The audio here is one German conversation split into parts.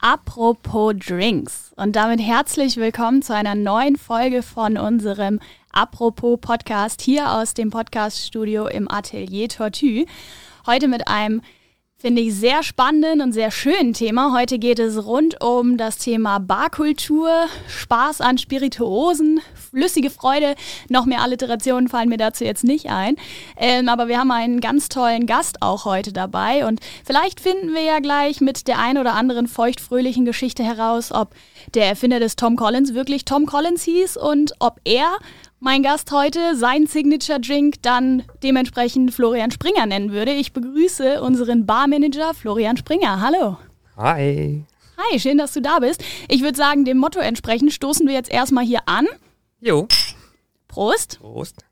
Apropos Drinks. Und damit herzlich willkommen zu einer neuen Folge von unserem Apropos Podcast hier aus dem Podcaststudio im Atelier Tortue. Heute mit einem Finde ich sehr spannenden und sehr schönen Thema. Heute geht es rund um das Thema Barkultur, Spaß an Spirituosen, flüssige Freude. Noch mehr Alliterationen fallen mir dazu jetzt nicht ein. Ähm, aber wir haben einen ganz tollen Gast auch heute dabei. Und vielleicht finden wir ja gleich mit der ein oder anderen feuchtfröhlichen Geschichte heraus, ob der Erfinder des Tom Collins wirklich Tom Collins hieß und ob er mein Gast heute sein Signature Drink dann dementsprechend Florian Springer nennen würde. Ich begrüße unseren Barmanager Florian Springer. Hallo. Hi. Hi, schön, dass du da bist. Ich würde sagen, dem Motto entsprechend stoßen wir jetzt erstmal hier an. Jo. Prost. Prost.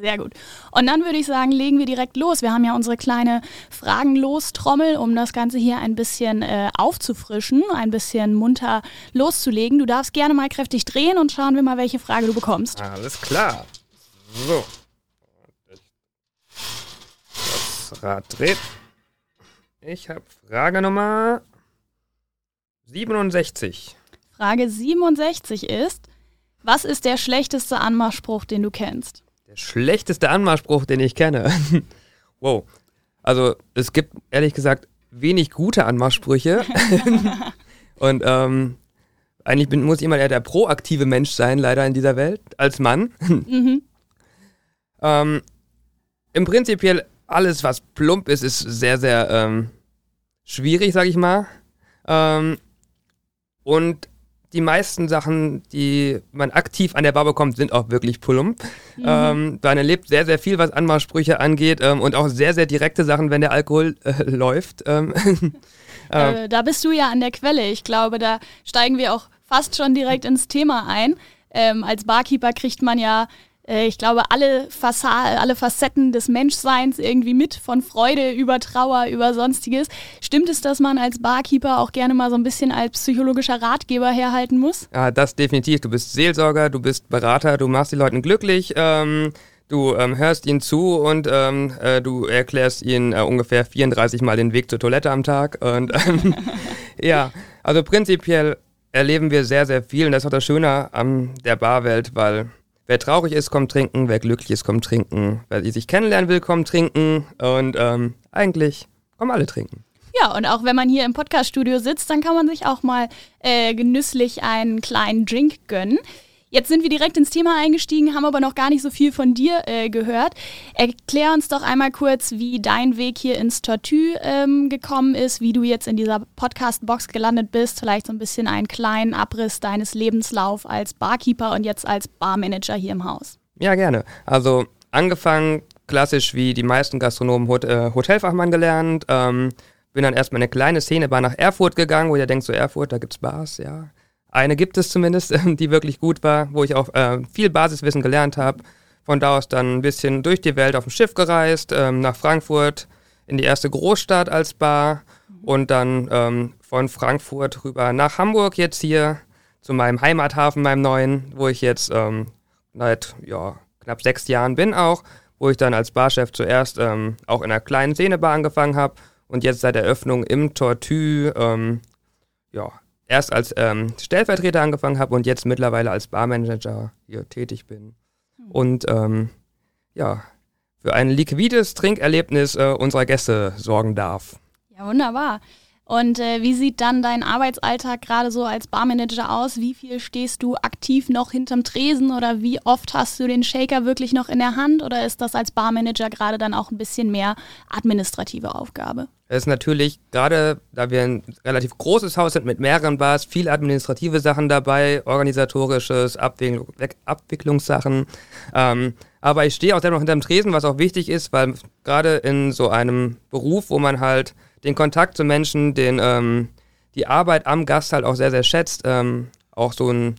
Sehr gut. Und dann würde ich sagen, legen wir direkt los. Wir haben ja unsere kleine Fragenlos-Trommel, um das Ganze hier ein bisschen äh, aufzufrischen, ein bisschen munter loszulegen. Du darfst gerne mal kräftig drehen und schauen wir mal, welche Frage du bekommst. Alles klar. So. Das Rad dreht. Ich habe Frage Nummer 67. Frage 67 ist, was ist der schlechteste Anmachspruch, den du kennst? Der schlechteste Anmachspruch, den ich kenne. wow. Also es gibt ehrlich gesagt wenig gute Anmachsprüche. Und ähm, eigentlich bin, muss ich immer eher der proaktive Mensch sein, leider in dieser Welt, als Mann. mhm. ähm, Im Prinzipiell alles, was plump ist, ist sehr, sehr ähm, schwierig, sag ich mal. Ähm, und die meisten Sachen, die man aktiv an der Bar bekommt, sind auch wirklich plump. Mhm. Ähm, man erlebt sehr, sehr viel, was Anmachsprüche angeht ähm, und auch sehr, sehr direkte Sachen, wenn der Alkohol äh, läuft. Ähm, äh, da bist du ja an der Quelle. Ich glaube, da steigen wir auch fast schon direkt ins Thema ein. Ähm, als Barkeeper kriegt man ja äh, ich glaube, alle, Fassa alle Facetten des Menschseins irgendwie mit, von Freude über Trauer, über Sonstiges. Stimmt es, dass man als Barkeeper auch gerne mal so ein bisschen als psychologischer Ratgeber herhalten muss? Ja, das definitiv. Du bist Seelsorger, du bist Berater, du machst die Leute glücklich. Ähm Du ähm, hörst ihnen zu und ähm, äh, du erklärst ihnen äh, ungefähr 34 Mal den Weg zur Toilette am Tag. Und ähm, ja, also prinzipiell erleben wir sehr, sehr viel und das ist auch das Schöne an der Barwelt, weil Wer traurig ist, kommt trinken. Wer glücklich ist, kommt trinken. Wer sich kennenlernen will, kommt trinken. Und ähm, eigentlich kommen alle trinken. Ja, und auch wenn man hier im Podcaststudio sitzt, dann kann man sich auch mal äh, genüsslich einen kleinen Drink gönnen. Jetzt sind wir direkt ins Thema eingestiegen, haben aber noch gar nicht so viel von dir äh, gehört. Erklär uns doch einmal kurz, wie dein Weg hier ins Tortue ähm, gekommen ist, wie du jetzt in dieser Podcast-Box gelandet bist, vielleicht so ein bisschen einen kleinen Abriss deines Lebenslauf als Barkeeper und jetzt als Barmanager hier im Haus. Ja, gerne. Also angefangen klassisch wie die meisten Gastronomen Hot äh, Hotelfachmann gelernt. Ähm, bin dann erstmal eine kleine Szenebar nach Erfurt gegangen, wo ihr denkt, so Erfurt, da gibt's Bars, ja. Eine gibt es zumindest, die wirklich gut war, wo ich auch äh, viel Basiswissen gelernt habe. Von da aus dann ein bisschen durch die Welt auf dem Schiff gereist, ähm, nach Frankfurt, in die erste Großstadt als Bar und dann ähm, von Frankfurt rüber nach Hamburg jetzt hier zu meinem Heimathafen, meinem neuen, wo ich jetzt ähm, seit ja, knapp sechs Jahren bin auch, wo ich dann als Barchef zuerst ähm, auch in einer kleinen Szenebar angefangen habe und jetzt seit Eröffnung im Tortue ähm, ja, erst als ähm, Stellvertreter angefangen habe und jetzt mittlerweile als Barmanager hier tätig bin. Hm. Und ähm, ja, für ein liquides Trinkerlebnis äh, unserer Gäste sorgen darf. Ja, wunderbar. Und äh, wie sieht dann dein Arbeitsalltag gerade so als Barmanager aus? Wie viel stehst du aktiv noch hinterm Tresen oder wie oft hast du den Shaker wirklich noch in der Hand oder ist das als Barmanager gerade dann auch ein bisschen mehr administrative Aufgabe? Es ist natürlich, gerade da wir ein relativ großes Haus sind mit mehreren Bars, viel administrative Sachen dabei, organisatorisches, Abwick Abwicklungssachen. Ähm, aber ich stehe auch selber noch hinterm Tresen, was auch wichtig ist, weil gerade in so einem Beruf, wo man halt den Kontakt zu Menschen, den, ähm, die Arbeit am Gast halt auch sehr, sehr schätzt. Ähm, auch so ein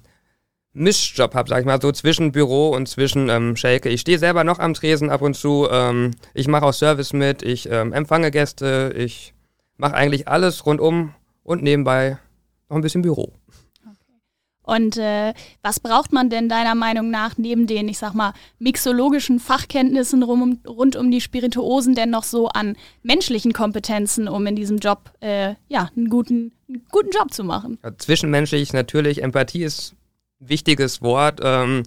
Mischjob habe, sag ich mal, so zwischen Büro und zwischen ähm, Shake. Ich stehe selber noch am Tresen ab und zu. Ähm, ich mache auch Service mit, ich ähm, empfange Gäste, ich mache eigentlich alles rundum und nebenbei noch ein bisschen Büro. Und äh, was braucht man denn deiner Meinung nach neben den, ich sag mal, mixologischen Fachkenntnissen rum, rund um die Spirituosen denn noch so an menschlichen Kompetenzen, um in diesem Job äh, ja, einen guten, einen guten Job zu machen? Ja, zwischenmenschlich natürlich, Empathie ist ein wichtiges Wort. Ähm,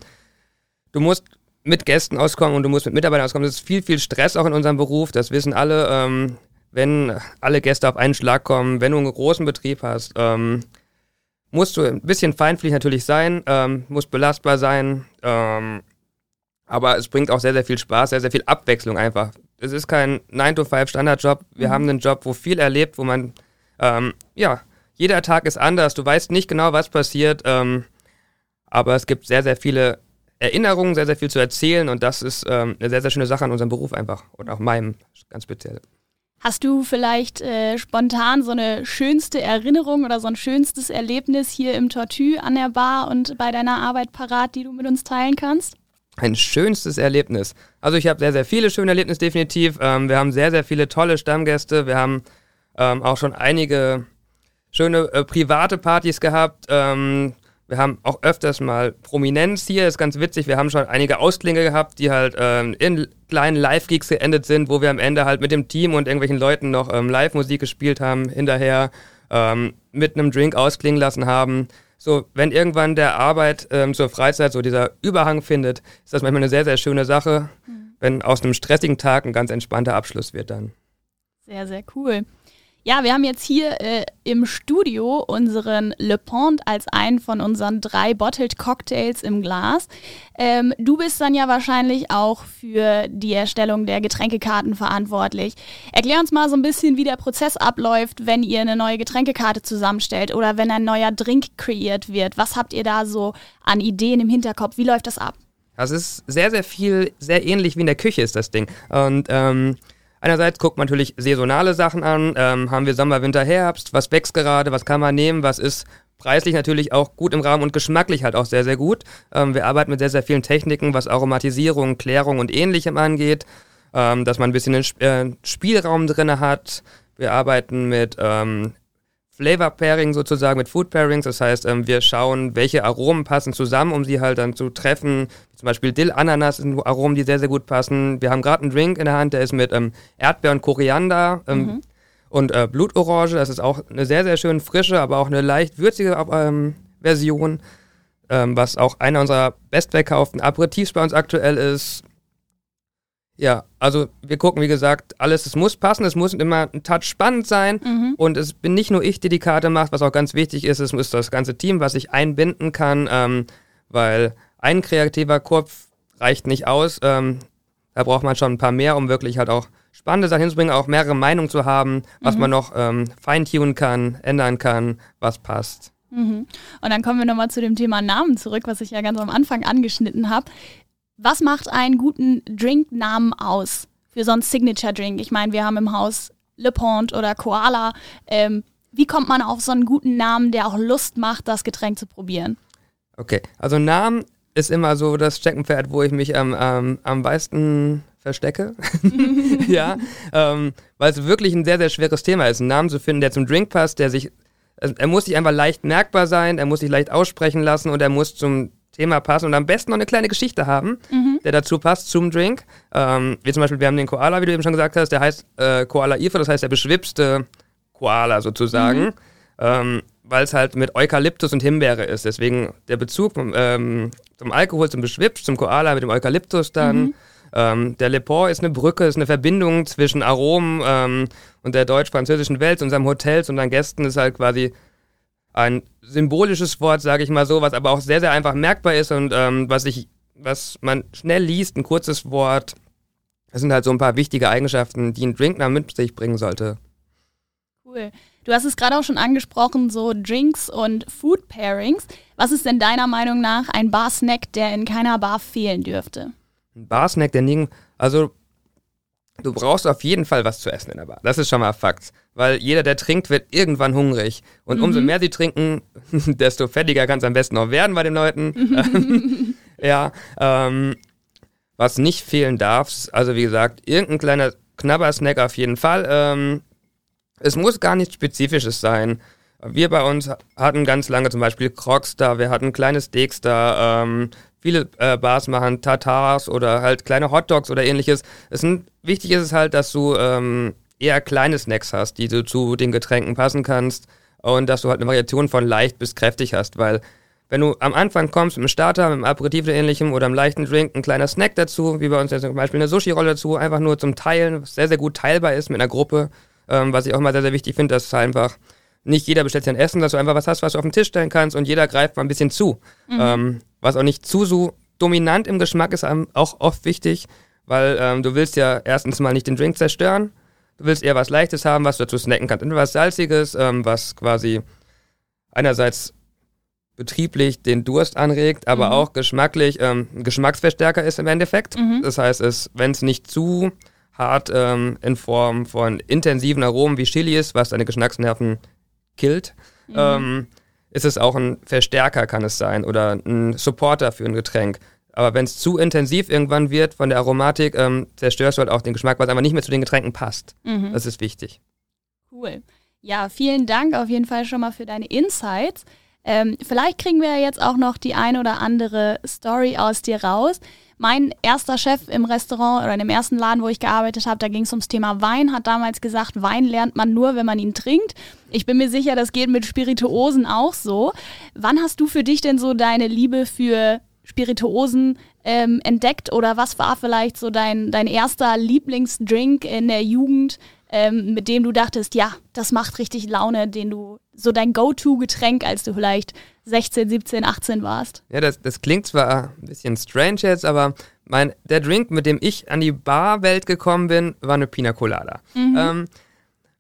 du musst mit Gästen auskommen und du musst mit Mitarbeitern auskommen. Das ist viel, viel Stress auch in unserem Beruf, das wissen alle. Ähm, wenn alle Gäste auf einen Schlag kommen, wenn du einen großen Betrieb hast, ähm, musst du ein bisschen feinfühlig natürlich sein, ähm, musst belastbar sein, ähm, aber es bringt auch sehr, sehr viel Spaß, sehr, sehr viel Abwechslung einfach. Es ist kein 9-to-5-Standardjob. Wir mhm. haben einen Job, wo viel erlebt, wo man, ähm, ja, jeder Tag ist anders. Du weißt nicht genau, was passiert, ähm, aber es gibt sehr, sehr viele Erinnerungen, sehr, sehr viel zu erzählen und das ist ähm, eine sehr, sehr schöne Sache an unserem Beruf einfach und auch meinem ganz speziell. Hast du vielleicht äh, spontan so eine schönste Erinnerung oder so ein schönstes Erlebnis hier im Tortue an der Bar und bei deiner Arbeit parat, die du mit uns teilen kannst? Ein schönstes Erlebnis. Also ich habe sehr, sehr viele schöne Erlebnisse definitiv. Ähm, wir haben sehr, sehr viele tolle Stammgäste. Wir haben ähm, auch schon einige schöne äh, private Partys gehabt. Ähm, wir haben auch öfters mal Prominenz hier, ist ganz witzig. Wir haben schon einige Ausklinge gehabt, die halt ähm, in kleinen Live-Gigs geendet sind, wo wir am Ende halt mit dem Team und irgendwelchen Leuten noch ähm, Live-Musik gespielt haben, hinterher ähm, mit einem Drink ausklingen lassen haben. So, wenn irgendwann der Arbeit ähm, zur Freizeit so dieser Überhang findet, ist das manchmal eine sehr, sehr schöne Sache, mhm. wenn aus einem stressigen Tag ein ganz entspannter Abschluss wird dann. Sehr, sehr cool. Ja, wir haben jetzt hier äh, im Studio unseren Le Pont als einen von unseren drei Bottled Cocktails im Glas. Ähm, du bist dann ja wahrscheinlich auch für die Erstellung der Getränkekarten verantwortlich. Erklär uns mal so ein bisschen, wie der Prozess abläuft, wenn ihr eine neue Getränkekarte zusammenstellt oder wenn ein neuer Drink kreiert wird. Was habt ihr da so an Ideen im Hinterkopf? Wie läuft das ab? Das ist sehr, sehr viel, sehr ähnlich wie in der Küche ist das Ding. Und ähm, Einerseits guckt man natürlich saisonale Sachen an. Ähm, haben wir Sommer, Winter, Herbst? Was wächst gerade? Was kann man nehmen? Was ist preislich natürlich auch gut im Rahmen und geschmacklich halt auch sehr, sehr gut. Ähm, wir arbeiten mit sehr, sehr vielen Techniken, was Aromatisierung, Klärung und ähnlichem angeht. Ähm, dass man ein bisschen einen äh, Spielraum drin hat. Wir arbeiten mit ähm, Flavor Pairing sozusagen mit Food Pairings. Das heißt, ähm, wir schauen, welche Aromen passen zusammen, um sie halt dann zu treffen. Zum Beispiel Dill, Ananas sind Aromen, die sehr, sehr gut passen. Wir haben gerade einen Drink in der Hand, der ist mit ähm, Erdbeer und Koriander ähm, mhm. und äh, Blutorange. Das ist auch eine sehr, sehr schön frische, aber auch eine leicht würzige Version, was auch einer unserer bestverkauften Aperitifs bei uns aktuell ist. Ja, also wir gucken, wie gesagt, alles, es muss passen, es muss immer ein Touch spannend sein mhm. und es bin nicht nur ich, die die Karte macht, was auch ganz wichtig ist, es muss das ganze Team, was ich einbinden kann, ähm, weil ein kreativer Kopf reicht nicht aus, ähm, da braucht man schon ein paar mehr, um wirklich halt auch spannende Sachen hinzubringen, auch mehrere Meinungen zu haben, was mhm. man noch ähm, feintunen kann, ändern kann, was passt. Mhm. Und dann kommen wir nochmal zu dem Thema Namen zurück, was ich ja ganz am Anfang angeschnitten habe. Was macht einen guten Drinknamen aus für so einen Signature-Drink? Ich meine, wir haben im Haus Le Pont oder Koala. Ähm, wie kommt man auf so einen guten Namen, der auch Lust macht, das Getränk zu probieren? Okay, also Namen ist immer so das Steckenpferd, wo ich mich ähm, ähm, am meisten verstecke. ja, ähm, weil es wirklich ein sehr, sehr schweres Thema ist, einen Namen zu finden, der zum Drink passt, der sich, er muss sich einfach leicht merkbar sein, er muss sich leicht aussprechen lassen und er muss zum Thema passen und am besten noch eine kleine Geschichte haben, mhm. der dazu passt zum Drink. Ähm, wie zum Beispiel, wir haben den Koala, wie du eben schon gesagt hast, der heißt äh, Koala Ifa, das heißt der beschwipste Koala sozusagen, mhm. ähm, weil es halt mit Eukalyptus und Himbeere ist. Deswegen der Bezug vom, ähm, zum Alkohol, zum Beschwipst, zum Koala mit dem Eukalyptus dann. Mhm. Ähm, der Le Pont ist eine Brücke, ist eine Verbindung zwischen Aromen ähm, und der deutsch-französischen Welt, unserem Hotels und unseren Gästen ist halt quasi ein symbolisches Wort, sage ich mal so, was aber auch sehr, sehr einfach merkbar ist und ähm, was ich, was man schnell liest, ein kurzes Wort. Das sind halt so ein paar wichtige Eigenschaften, die ein Drinknamen mit sich bringen sollte. Cool. Du hast es gerade auch schon angesprochen, so Drinks und Food Pairings. Was ist denn deiner Meinung nach ein Bar-Snack, der in keiner Bar fehlen dürfte? Ein Bar-Snack, der nirgend, also du brauchst auf jeden Fall was zu essen in der Bar. Das ist schon mal Fakt. Weil jeder, der trinkt, wird irgendwann hungrig. Und mhm. umso mehr sie trinken, desto fettiger kann es am besten auch werden bei den Leuten. ja, ähm, was nicht fehlen darf, also wie gesagt, irgendein kleiner Knabbersnack auf jeden Fall. Ähm, es muss gar nichts Spezifisches sein. Wir bei uns hatten ganz lange zum Beispiel Crocs da, wir hatten kleine Steaks da, ähm, viele äh, Bars machen Tatars oder halt kleine Hotdogs oder ähnliches. Es sind, wichtig ist es halt, dass du ähm, eher kleine Snacks hast, die du zu den Getränken passen kannst und dass du halt eine Variation von leicht bis kräftig hast, weil wenn du am Anfang kommst mit einem Starter, mit einem Aperitif oder ähnlichem oder einem leichten Drink, ein kleiner Snack dazu, wie bei uns jetzt zum Beispiel eine Sushi-Rolle dazu, einfach nur zum Teilen, was sehr, sehr gut teilbar ist mit einer Gruppe, ähm, was ich auch mal sehr, sehr wichtig finde, dass einfach nicht jeder bestellt sich ein Essen, dass du einfach was hast, was du auf den Tisch stellen kannst und jeder greift mal ein bisschen zu. Mhm. Ähm, was auch nicht zu so dominant im Geschmack ist, auch oft wichtig, weil ähm, du willst ja erstens mal nicht den Drink zerstören, du willst eher was Leichtes haben, was du dazu snacken kannst. Entweder was Salziges, ähm, was quasi einerseits betrieblich den Durst anregt, aber mhm. auch geschmacklich ähm, Geschmacksverstärker ist im Endeffekt. Mhm. Das heißt, es, wenn es nicht zu hart ähm, in Form von intensiven Aromen wie Chili ist, was deine Geschmacksnerven killt, mhm. ähm, ist es auch ein Verstärker, kann es sein, oder ein Supporter für ein Getränk. Aber wenn es zu intensiv irgendwann wird von der Aromatik, ähm, zerstörst du halt auch den Geschmack, was einfach nicht mehr zu den Getränken passt. Mhm. Das ist wichtig. Cool. Ja, vielen Dank auf jeden Fall schon mal für deine Insights. Ähm, vielleicht kriegen wir jetzt auch noch die ein oder andere Story aus dir raus. Mein erster Chef im Restaurant oder in dem ersten Laden, wo ich gearbeitet habe, da ging es ums Thema Wein, hat damals gesagt, Wein lernt man nur, wenn man ihn trinkt. Ich bin mir sicher, das geht mit Spirituosen auch so. Wann hast du für dich denn so deine Liebe für Spirituosen ähm, entdeckt oder was war vielleicht so dein, dein erster Lieblingsdrink in der Jugend, ähm, mit dem du dachtest, ja, das macht richtig Laune, den du so dein Go-To-Getränk, als du vielleicht 16, 17, 18 warst? Ja, das, das klingt zwar ein bisschen strange jetzt, aber mein, der Drink, mit dem ich an die Barwelt gekommen bin, war eine Pina Colada. Mhm. Ähm,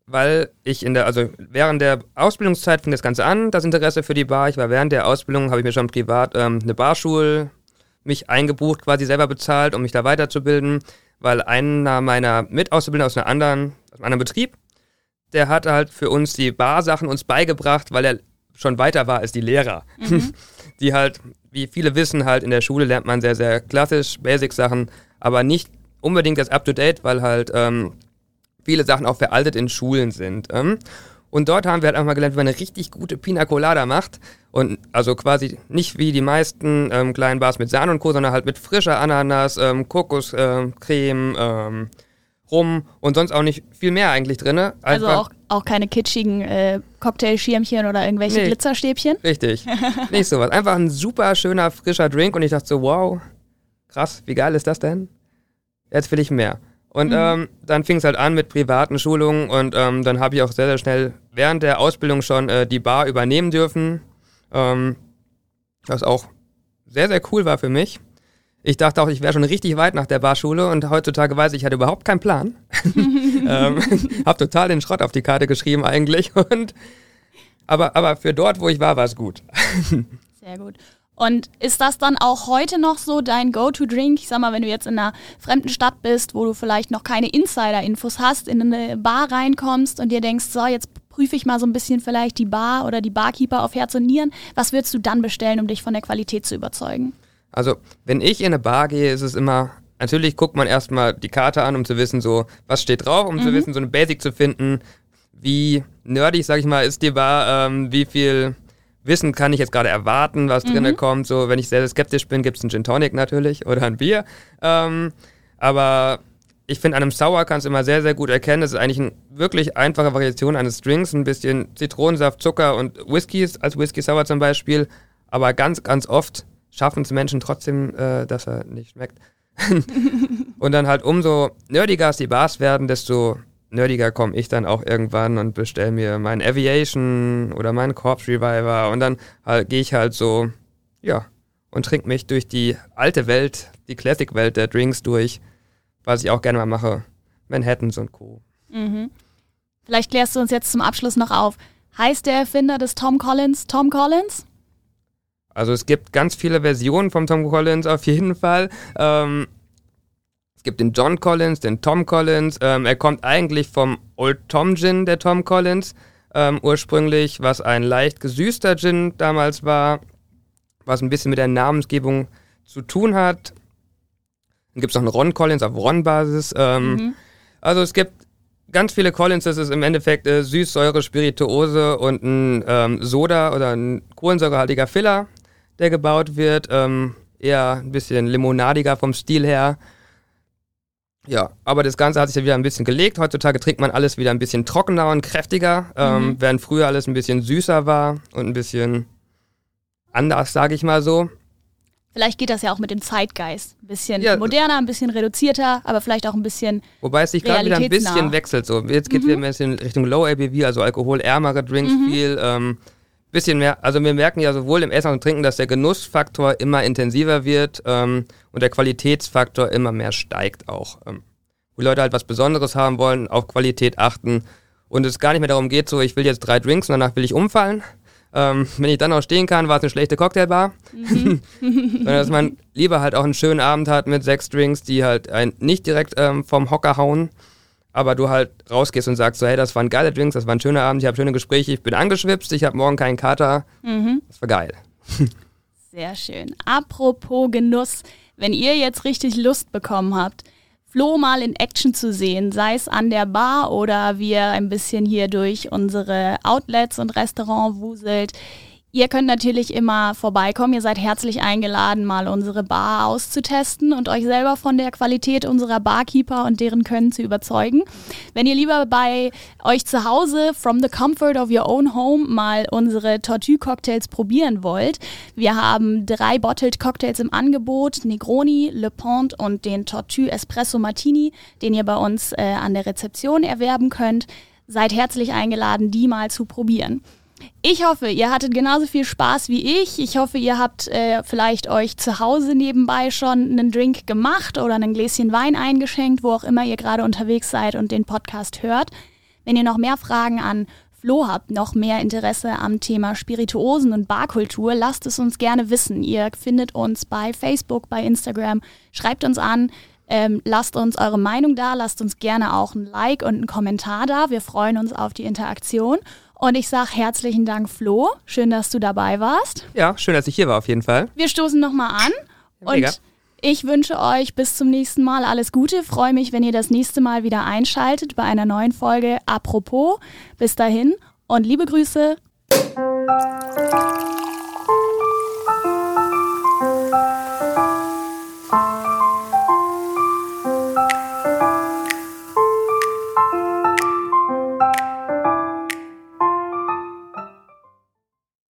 weil ich in der, also während der Ausbildungszeit fing das Ganze an, das Interesse für die Bar. Ich war während der Ausbildung, habe ich mir schon privat ähm, eine Barschule mich eingebucht, quasi selber bezahlt, um mich da weiterzubilden weil einer meiner Mitauszubildenden aus, einer anderen, aus einem anderen Betrieb, der hat halt für uns die Barsachen uns beigebracht, weil er schon weiter war als die Lehrer. Mhm. Die halt, wie viele wissen, halt in der Schule lernt man sehr, sehr klassisch Basic-Sachen, aber nicht unbedingt das Up-to-Date, weil halt ähm, viele Sachen auch veraltet in Schulen sind. Ähm. Und dort haben wir halt einmal gelernt, wie man eine richtig gute Pina Colada macht. Und also quasi nicht wie die meisten ähm, kleinen Bars mit Sahne und Co., sondern halt mit frischer Ananas, ähm, Kokoscreme, ähm, Rum und sonst auch nicht viel mehr eigentlich drin. also auch, auch keine kitschigen äh, Cocktailschirmchen oder irgendwelche nee, Glitzerstäbchen? Richtig. nicht sowas. Einfach ein super schöner, frischer Drink und ich dachte so, wow, krass, wie geil ist das denn? Jetzt will ich mehr. Und mhm. ähm, dann fing es halt an mit privaten Schulungen und ähm, dann habe ich auch sehr, sehr schnell während der Ausbildung schon äh, die Bar übernehmen dürfen. Ähm, was auch sehr, sehr cool war für mich. Ich dachte auch, ich wäre schon richtig weit nach der Barschule und heutzutage weiß ich, ich hatte überhaupt keinen Plan. ähm, hab total den Schrott auf die Karte geschrieben eigentlich und aber, aber für dort, wo ich war, war es gut. Sehr gut. Und ist das dann auch heute noch so dein Go-To-Drink? Ich sag mal, wenn du jetzt in einer fremden Stadt bist, wo du vielleicht noch keine Insider-Infos hast, in eine Bar reinkommst und dir denkst, so, jetzt prüfe ich mal so ein bisschen vielleicht die Bar oder die Barkeeper auf Herz und Nieren. Was würdest du dann bestellen, um dich von der Qualität zu überzeugen? Also, wenn ich in eine Bar gehe, ist es immer, natürlich guckt man erstmal die Karte an, um zu wissen, so, was steht drauf, um mhm. zu wissen, so eine Basic zu finden, wie nerdig, sag ich mal, ist die Bar, ähm, wie viel Wissen kann ich jetzt gerade erwarten, was mhm. drinne kommt. So, wenn ich sehr, sehr skeptisch bin, gibt es einen Gin Tonic natürlich oder ein Bier. Ähm, aber ich finde, an einem Sour kannst du immer sehr, sehr gut erkennen. Es ist eigentlich eine wirklich einfache Variation eines Drinks. Ein bisschen Zitronensaft, Zucker und Whiskys, als Whisky Sour zum Beispiel. Aber ganz, ganz oft schaffen es Menschen trotzdem, äh, dass er nicht schmeckt. und dann halt umso nerdiger es die Bars werden, desto nerdiger komme ich dann auch irgendwann und bestelle mir meinen Aviation oder meinen Corpse Reviver und dann halt, gehe ich halt so, ja, und trinke mich durch die alte Welt, die Classic-Welt der Drinks durch, was ich auch gerne mal mache. Manhattans und Co. Mhm. Vielleicht klärst du uns jetzt zum Abschluss noch auf. Heißt der Erfinder des Tom Collins Tom Collins? Also es gibt ganz viele Versionen vom Tom Collins auf jeden Fall. Ähm, gibt den John Collins, den Tom Collins. Ähm, er kommt eigentlich vom Old Tom Gin, der Tom Collins, ähm, ursprünglich, was ein leicht gesüßter Gin damals war, was ein bisschen mit der Namensgebung zu tun hat. Dann gibt es noch einen Ron Collins auf Ron-Basis. Ähm, mhm. Also es gibt ganz viele Collins, das ist im Endeffekt äh, Süßsäure, Spirituose und ein ähm, Soda oder ein kohlensäurehaltiger Filler, der gebaut wird. Ähm, eher ein bisschen limonadiger vom Stil her. Ja, aber das Ganze hat sich ja wieder ein bisschen gelegt. Heutzutage trinkt man alles wieder ein bisschen trockener und kräftiger, ähm, mhm. während früher alles ein bisschen süßer war und ein bisschen anders, sage ich mal so. Vielleicht geht das ja auch mit dem Zeitgeist. Ein bisschen ja. moderner, ein bisschen reduzierter, aber vielleicht auch ein bisschen. Wobei es sich gerade wieder ein bisschen wechselt. So. Jetzt geht es mhm. wieder ein bisschen Richtung Low ABV, also alkoholärmere Drinks mhm. viel. Ähm, bisschen mehr, also wir merken ja sowohl im Essen und Trinken, dass der Genussfaktor immer intensiver wird ähm, und der Qualitätsfaktor immer mehr steigt auch. Ähm, wo Leute halt was Besonderes haben wollen, auf Qualität achten und es gar nicht mehr darum geht, so ich will jetzt drei Drinks und danach will ich umfallen. Ähm, wenn ich dann auch stehen kann, war es eine schlechte Cocktailbar. Mhm. Sondern dass man lieber halt auch einen schönen Abend hat mit sechs Drinks, die halt ein, nicht direkt ähm, vom Hocker hauen, aber du halt rausgehst und sagst so, hey, das waren geile Drinks, das war ein schöner Abend, ich habe schöne Gespräche, ich bin angeschwipst, ich habe morgen keinen Kater. Mhm. Das war geil. Sehr schön. Apropos Genuss, wenn ihr jetzt richtig Lust bekommen habt, Flo mal in Action zu sehen, sei es an der Bar oder wie er ein bisschen hier durch unsere Outlets und Restaurant wuselt, Ihr könnt natürlich immer vorbeikommen. Ihr seid herzlich eingeladen, mal unsere Bar auszutesten und euch selber von der Qualität unserer Barkeeper und deren Können zu überzeugen. Wenn ihr lieber bei euch zu Hause, from the comfort of your own home, mal unsere Tortue-Cocktails probieren wollt, wir haben drei Bottled Cocktails im Angebot, Negroni, Le Pont und den Tortue Espresso Martini, den ihr bei uns äh, an der Rezeption erwerben könnt. Seid herzlich eingeladen, die mal zu probieren. Ich hoffe, ihr hattet genauso viel Spaß wie ich. Ich hoffe, ihr habt äh, vielleicht euch zu Hause nebenbei schon einen Drink gemacht oder ein Gläschen Wein eingeschenkt, wo auch immer ihr gerade unterwegs seid und den Podcast hört. Wenn ihr noch mehr Fragen an Flo habt, noch mehr Interesse am Thema Spirituosen und Barkultur, lasst es uns gerne wissen. Ihr findet uns bei Facebook, bei Instagram. Schreibt uns an. Ähm, lasst uns eure Meinung da, lasst uns gerne auch ein Like und einen Kommentar da. Wir freuen uns auf die Interaktion. Und ich sage herzlichen Dank, Flo. Schön, dass du dabei warst. Ja, schön, dass ich hier war, auf jeden Fall. Wir stoßen nochmal an. Und mega. ich wünsche euch bis zum nächsten Mal alles Gute. Freue mich, wenn ihr das nächste Mal wieder einschaltet bei einer neuen Folge Apropos. Bis dahin und liebe Grüße.